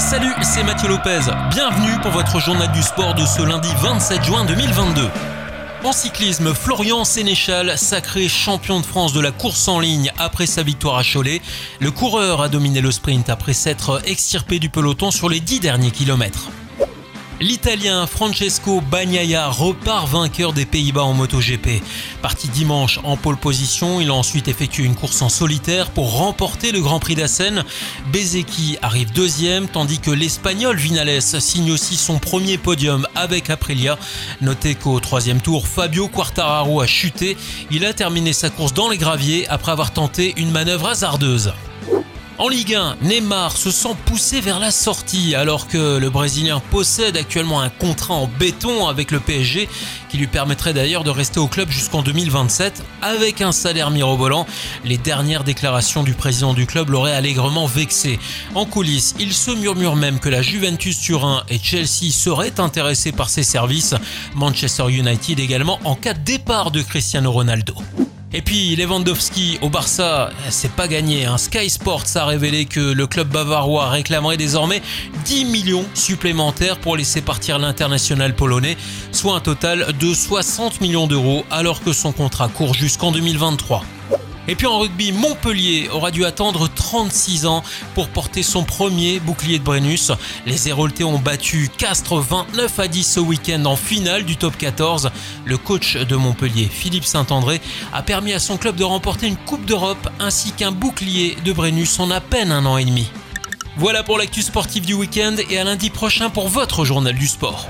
Salut, c'est Mathieu Lopez. Bienvenue pour votre journal du sport de ce lundi 27 juin 2022. En cyclisme, Florian Sénéchal, sacré champion de France de la course en ligne après sa victoire à Cholet. Le coureur a dominé le sprint après s'être extirpé du peloton sur les 10 derniers kilomètres. L'Italien Francesco Bagnaia repart vainqueur des Pays-Bas en MotoGP. Parti dimanche en pole position, il a ensuite effectué une course en solitaire pour remporter le Grand Prix d'Assen. Bezeki arrive deuxième, tandis que l'Espagnol Vinales signe aussi son premier podium avec Aprilia. Notez qu'au troisième tour, Fabio Quartararo a chuté. Il a terminé sa course dans les graviers après avoir tenté une manœuvre hasardeuse. En Ligue 1, Neymar se sent poussé vers la sortie alors que le Brésilien possède actuellement un contrat en béton avec le PSG qui lui permettrait d'ailleurs de rester au club jusqu'en 2027 avec un salaire mirobolant. Les dernières déclarations du président du club l'auraient allègrement vexé. En coulisses, il se murmure même que la Juventus Turin et Chelsea seraient intéressés par ses services, Manchester United également en cas de départ de Cristiano Ronaldo. Et puis Lewandowski au Barça, c'est pas gagné. Hein. Sky Sports a révélé que le club bavarois réclamerait désormais 10 millions supplémentaires pour laisser partir l'international polonais, soit un total de 60 millions d'euros alors que son contrat court jusqu'en 2023. Et puis en rugby, Montpellier aura dû attendre 36 ans pour porter son premier bouclier de Brennus. Les Héroltais ont battu Castres 29 à 10 ce week-end en finale du top 14. Le coach de Montpellier, Philippe Saint-André, a permis à son club de remporter une Coupe d'Europe ainsi qu'un bouclier de Brennus en à peine un an et demi. Voilà pour l'actu sportive du week-end et à lundi prochain pour votre journal du sport.